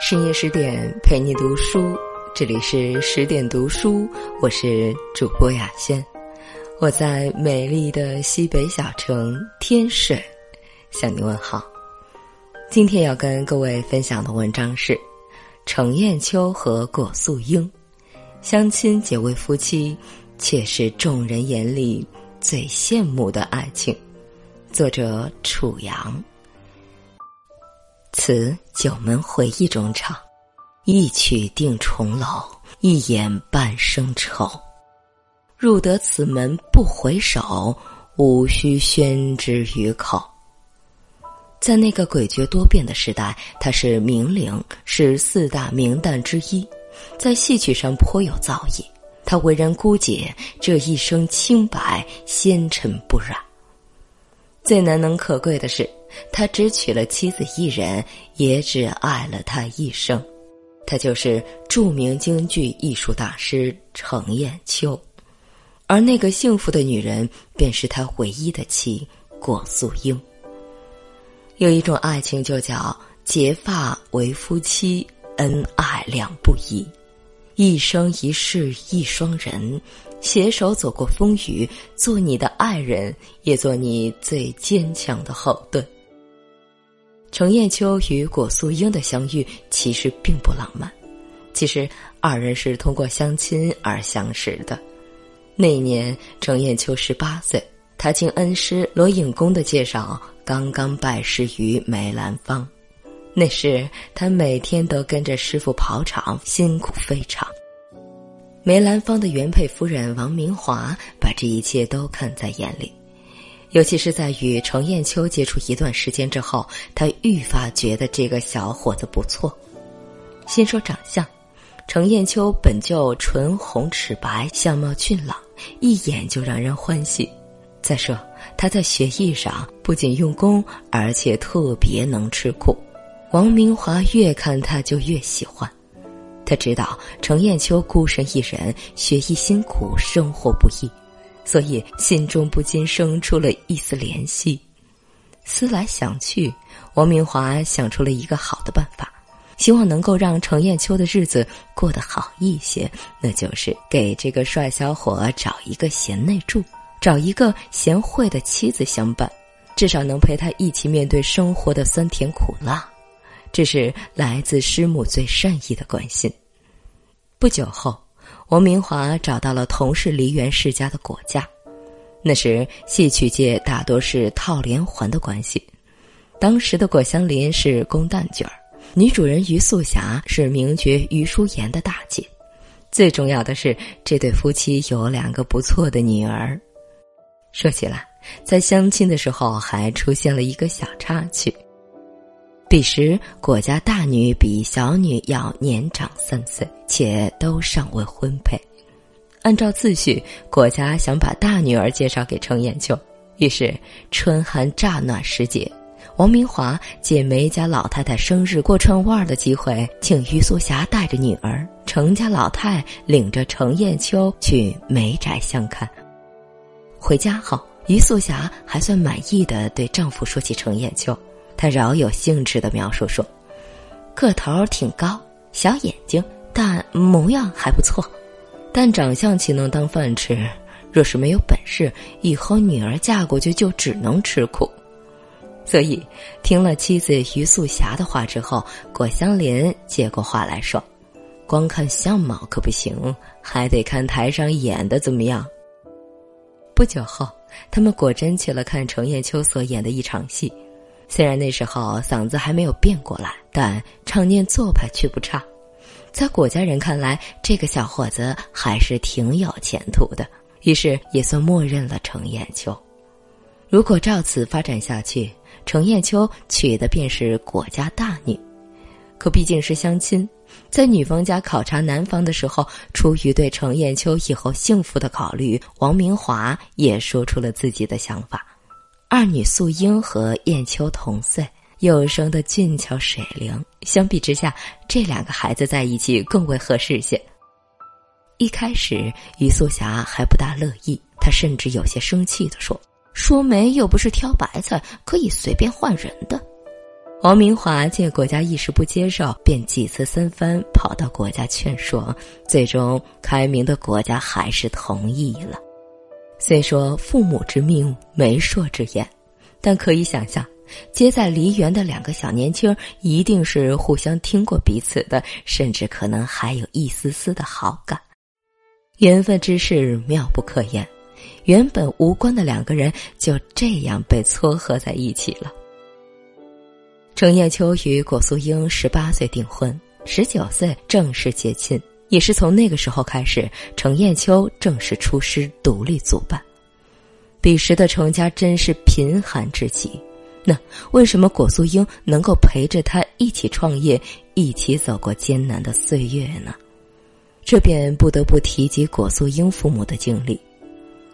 深夜十点陪你读书，这里是十点读书，我是主播雅轩，我在美丽的西北小城天水向你问好。今天要跟各位分享的文章是程砚秋和果素英相亲结为夫妻，却是众人眼里最羡慕的爱情。作者楚阳。词九门回忆中唱：“一曲定重楼，一眼半生愁。入得此门不回首，无需宣之于口。”在那个诡谲多变的时代，他是名伶，是四大名旦之一，在戏曲上颇有造诣。他为人孤洁，这一生清白纤尘不染。最难能可贵的是，他只娶了妻子一人，也只爱了她一生。他就是著名京剧艺术大师程砚秋，而那个幸福的女人，便是他唯一的妻郭素英。有一种爱情，就叫结发为夫妻，恩爱两不疑，一生一世一双人。携手走过风雨，做你的爱人，也做你最坚强的后盾。程砚秋与果素英的相遇其实并不浪漫，其实二人是通过相亲而相识的。那年程砚秋十八岁，他经恩师罗隐公的介绍，刚刚拜师于梅兰芳。那时他每天都跟着师傅跑场，辛苦非常。梅兰芳的原配夫人王明华把这一切都看在眼里，尤其是在与程砚秋接触一段时间之后，她愈发觉得这个小伙子不错。先说长相，程砚秋本就唇红齿白，相貌俊朗，一眼就让人欢喜。再说他在学艺上不仅用功，而且特别能吃苦，王明华越看他就越喜欢。他知道程砚秋孤身一人，学艺辛苦，生活不易，所以心中不禁生出了一丝怜惜。思来想去，王明华想出了一个好的办法，希望能够让程砚秋的日子过得好一些，那就是给这个帅小伙找一个贤内助，找一个贤惠的妻子相伴，至少能陪他一起面对生活的酸甜苦辣。这是来自师母最善意的关心。不久后，王明华找到了同是梨园世家的果家。那时戏曲界大多是套连环的关系。当时的果香林是宫旦角儿，女主人于素霞是名角于淑妍的大姐。最重要的是，这对夫妻有两个不错的女儿。说起来，在相亲的时候还出现了一个小插曲。彼时，果家大女比小女要年长三岁，且都尚未婚配。按照次序，果家想把大女儿介绍给程砚秋。于是，春寒乍暖时节，王明华借梅家老太太生日过串腕的机会，请于素霞带着女儿，程家老太领着程砚秋去梅宅相看。回家后，于素霞还算满意的对丈夫说起程砚秋。他饶有兴致的描述说：“个头挺高，小眼睛，但模样还不错。但长相岂能当饭吃？若是没有本事，以后女儿嫁过去就只能吃苦。”所以，听了妻子于素霞的话之后，果香莲接过话来说：“光看相貌可不行，还得看台上演的怎么样。”不久后，他们果真去了看程砚秋所演的一场戏。虽然那时候嗓子还没有变过来，但唱念做派却不差。在果家人看来，这个小伙子还是挺有前途的，于是也算默认了程砚秋。如果照此发展下去，程砚秋娶的便是果家大女。可毕竟是相亲，在女方家考察男方的时候，出于对程砚秋以后幸福的考虑，王明华也说出了自己的想法。二女素英和燕秋同岁，又生得俊俏水灵，相比之下，这两个孩子在一起更为合适些。一开始，于素霞还不大乐意，她甚至有些生气的说：“说媒又不是挑白菜，可以随便换人的。”王明华见国家一时不接受，便几次三番跑到国家劝说，最终开明的国家还是同意了。虽说父母之命，媒妁之言，但可以想象，接在梨园的两个小年轻一定是互相听过彼此的，甚至可能还有一丝丝的好感。缘分之事妙不可言，原本无关的两个人就这样被撮合在一起了。程砚秋与果素英十八岁订婚，十九岁正式结亲。也是从那个时候开始，程砚秋正式出师独立组办。彼时的程家真是贫寒至极，那为什么果素英能够陪着他一起创业，一起走过艰难的岁月呢？这便不得不提及果素英父母的经历。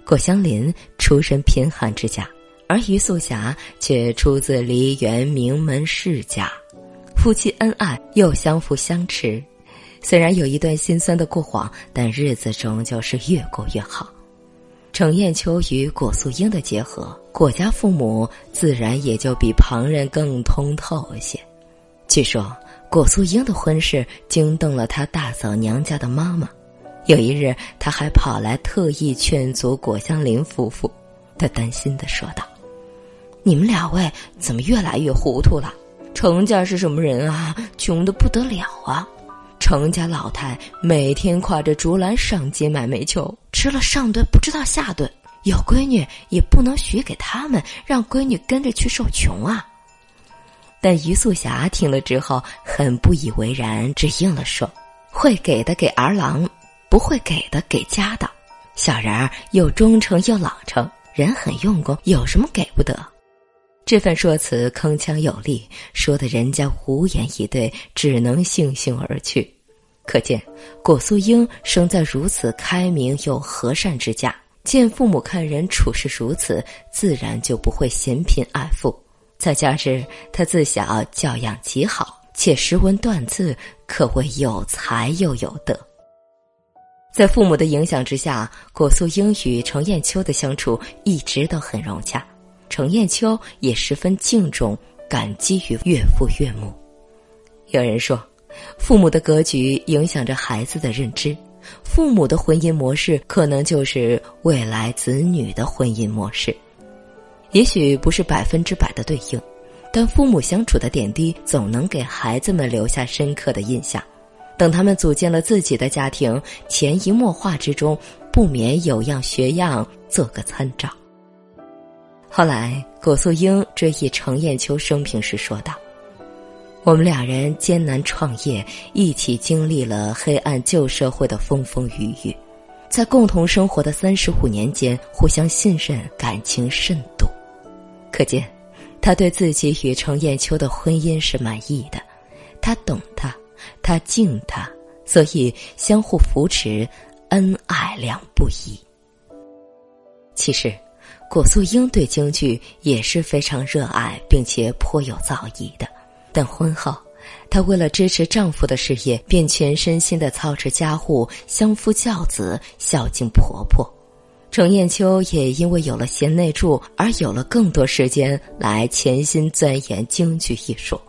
果香林出身贫寒之家。而于素霞却出自梨园名门世家，夫妻恩爱又相扶相持，虽然有一段心酸的过往，但日子终究是越过越好。程砚秋与果素英的结合，果家父母自然也就比旁人更通透一些。据说果素英的婚事惊动了他大嫂娘家的妈妈，有一日他还跑来特意劝阻果香林夫妇，他担心的说道。你们两位怎么越来越糊涂了？程家是什么人啊？穷的不得了啊！程家老太每天挎着竹篮上街买煤球，吃了上顿不知道下顿。有闺女也不能许给他们，让闺女跟着去受穷啊！但于素霞听了之后很不以为然，只应了说：“会给的给儿郎，不会给的给家的。小人儿又忠诚又老成，人很用功，有什么给不得？”这番说辞铿锵有力，说的人家无言以对，只能悻悻而去。可见果素英生在如此开明又和善之家，见父母看人处事如此，自然就不会嫌贫爱富。再加之他自小教养极好，且识文断字，可谓有才又有德。在父母的影响之下，果素英与程砚秋的相处一直都很融洽。程砚秋也十分敬重、感激于岳父岳母。有人说，父母的格局影响着孩子的认知，父母的婚姻模式可能就是未来子女的婚姻模式。也许不是百分之百的对应，但父母相处的点滴总能给孩子们留下深刻的印象。等他们组建了自己的家庭，潜移默化之中，不免有样学样，做个参照。后来，果素英追忆程砚秋生平时说道：“我们两人艰难创业，一起经历了黑暗旧社会的风风雨雨，在共同生活的三十五年间，互相信任，感情甚笃。可见，他对自己与程砚秋的婚姻是满意的。他懂他，他敬他，所以相互扶持，恩爱两不疑。其实。”果素英对京剧也是非常热爱，并且颇有造诣的。但婚后，她为了支持丈夫的事业，便全身心的操持家务、相夫教子、孝敬婆婆。程砚秋也因为有了贤内助，而有了更多时间来潜心钻研京剧艺术。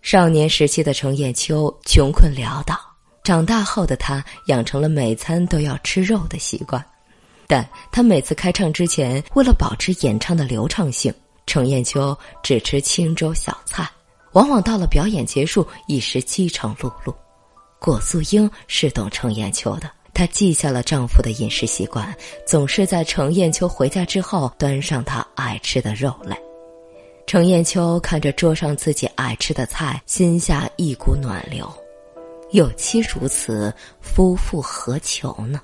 少年时期的程砚秋穷困潦倒，长大后的他养成了每餐都要吃肉的习惯。但他每次开唱之前，为了保持演唱的流畅性，程砚秋只吃清粥小菜，往往到了表演结束已是饥肠辘辘。果素英是懂程砚秋的，她记下了丈夫的饮食习惯，总是在程砚秋回家之后端上他爱吃的肉来。程砚秋看着桌上自己爱吃的菜，心下一股暖流。有妻如此，夫复何求呢？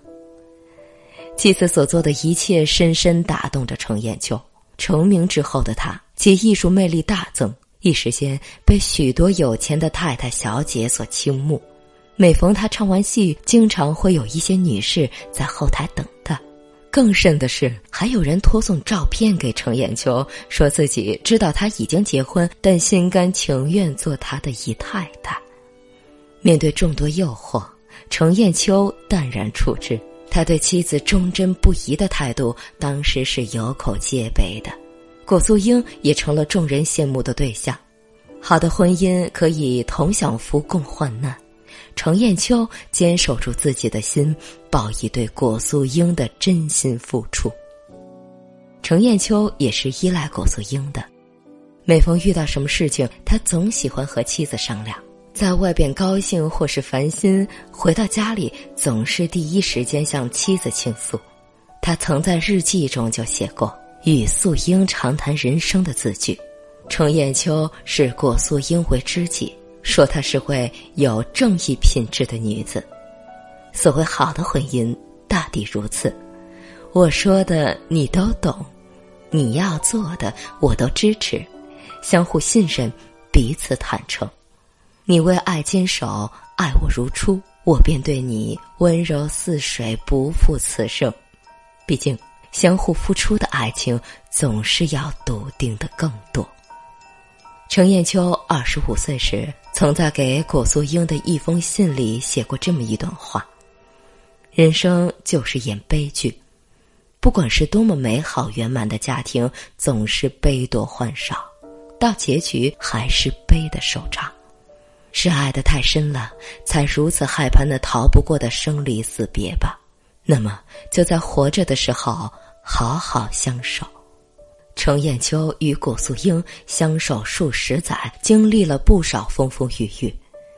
妻子所做的一切深深打动着程砚秋。成名之后的他，其艺术魅力大增，一时间被许多有钱的太太小姐所倾慕。每逢他唱完戏，经常会有一些女士在后台等他。更甚的是，还有人托送照片给程砚秋，说自己知道他已经结婚，但心甘情愿做他的姨太太。面对众多诱惑，程砚秋淡然处之。他对妻子忠贞不移的态度，当时是有口皆碑的。果素英也成了众人羡慕的对象。好的婚姻可以同享福共患难。程砚秋坚守住自己的心，报以对果素英的真心付出。程砚秋也是依赖果素英的，每逢遇到什么事情，他总喜欢和妻子商量。在外边高兴或是烦心，回到家里总是第一时间向妻子倾诉。他曾在日记中就写过与素英长谈人生的字句。程砚秋视果素英为知己，说她是位有正义品质的女子。所谓好的婚姻，大抵如此。我说的你都懂，你要做的我都支持，相互信任，彼此坦诚。你为爱坚守，爱我如初，我便对你温柔似水，不负此生。毕竟，相互付出的爱情总是要笃定的更多。程砚秋二十五岁时，曾在给果素英的一封信里写过这么一段话：“人生就是演悲剧。”不管是多么美好圆满的家庭，总是悲多欢少，到结局还是悲的收场。是爱的太深了，才如此害怕那逃不过的生离死别吧？那么就在活着的时候好好相守。程砚秋与谷素英相守数十载，经历了不少风风雨雨，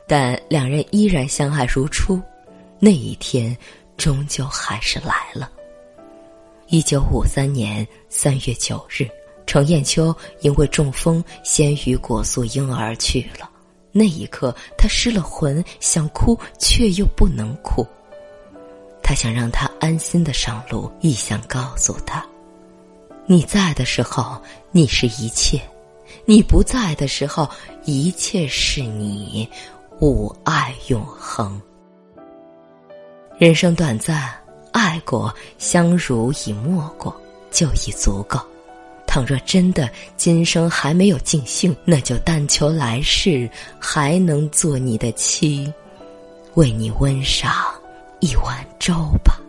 但两人依然相爱如初。那一天，终究还是来了。一九五三年三月九日，程砚秋因为中风，先于果素英而去了。那一刻，他失了魂，想哭却又不能哭。他想让他安心的上路，亦想告诉他：你在的时候，你是一切；你不在的时候，一切是你。吾爱永恒。人生短暂。爱过，相濡以沫过，就已足够。倘若真的今生还没有尽兴，那就但求来世还能做你的妻，为你温上一碗粥吧。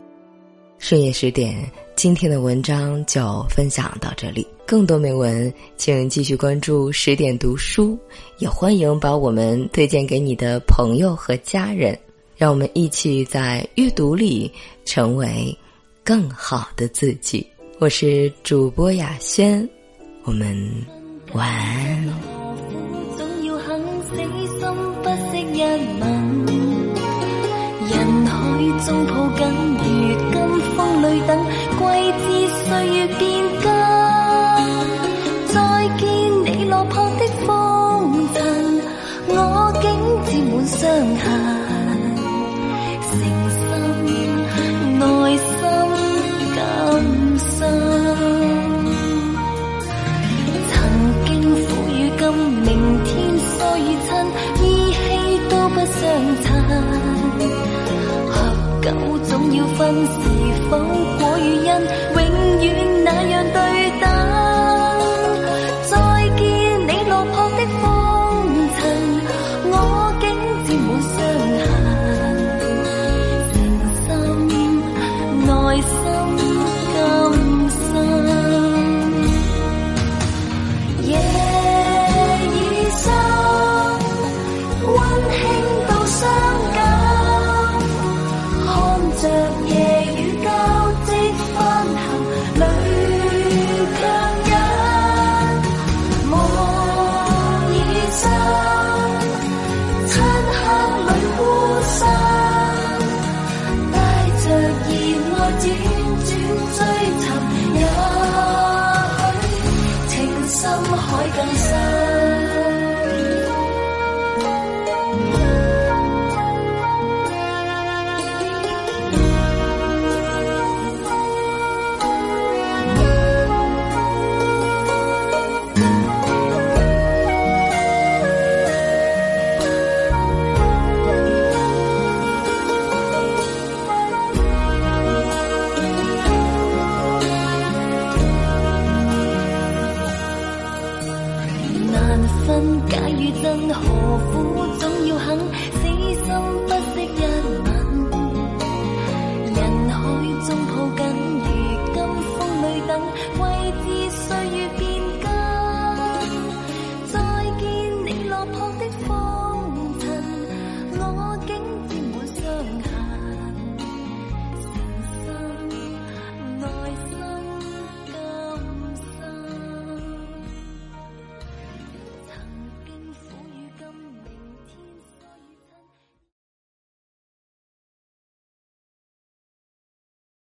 深夜十点，今天的文章就分享到这里。更多美文，请继续关注十点读书，也欢迎把我们推荐给你的朋友和家人。让我们一起在阅读里成为更好的自己。我是主播雅轩，我们晚安。人海中抱紧，如今风里等，桂枝岁月变更。再见你落魄的风尘，我竟沾满伤痕。分是否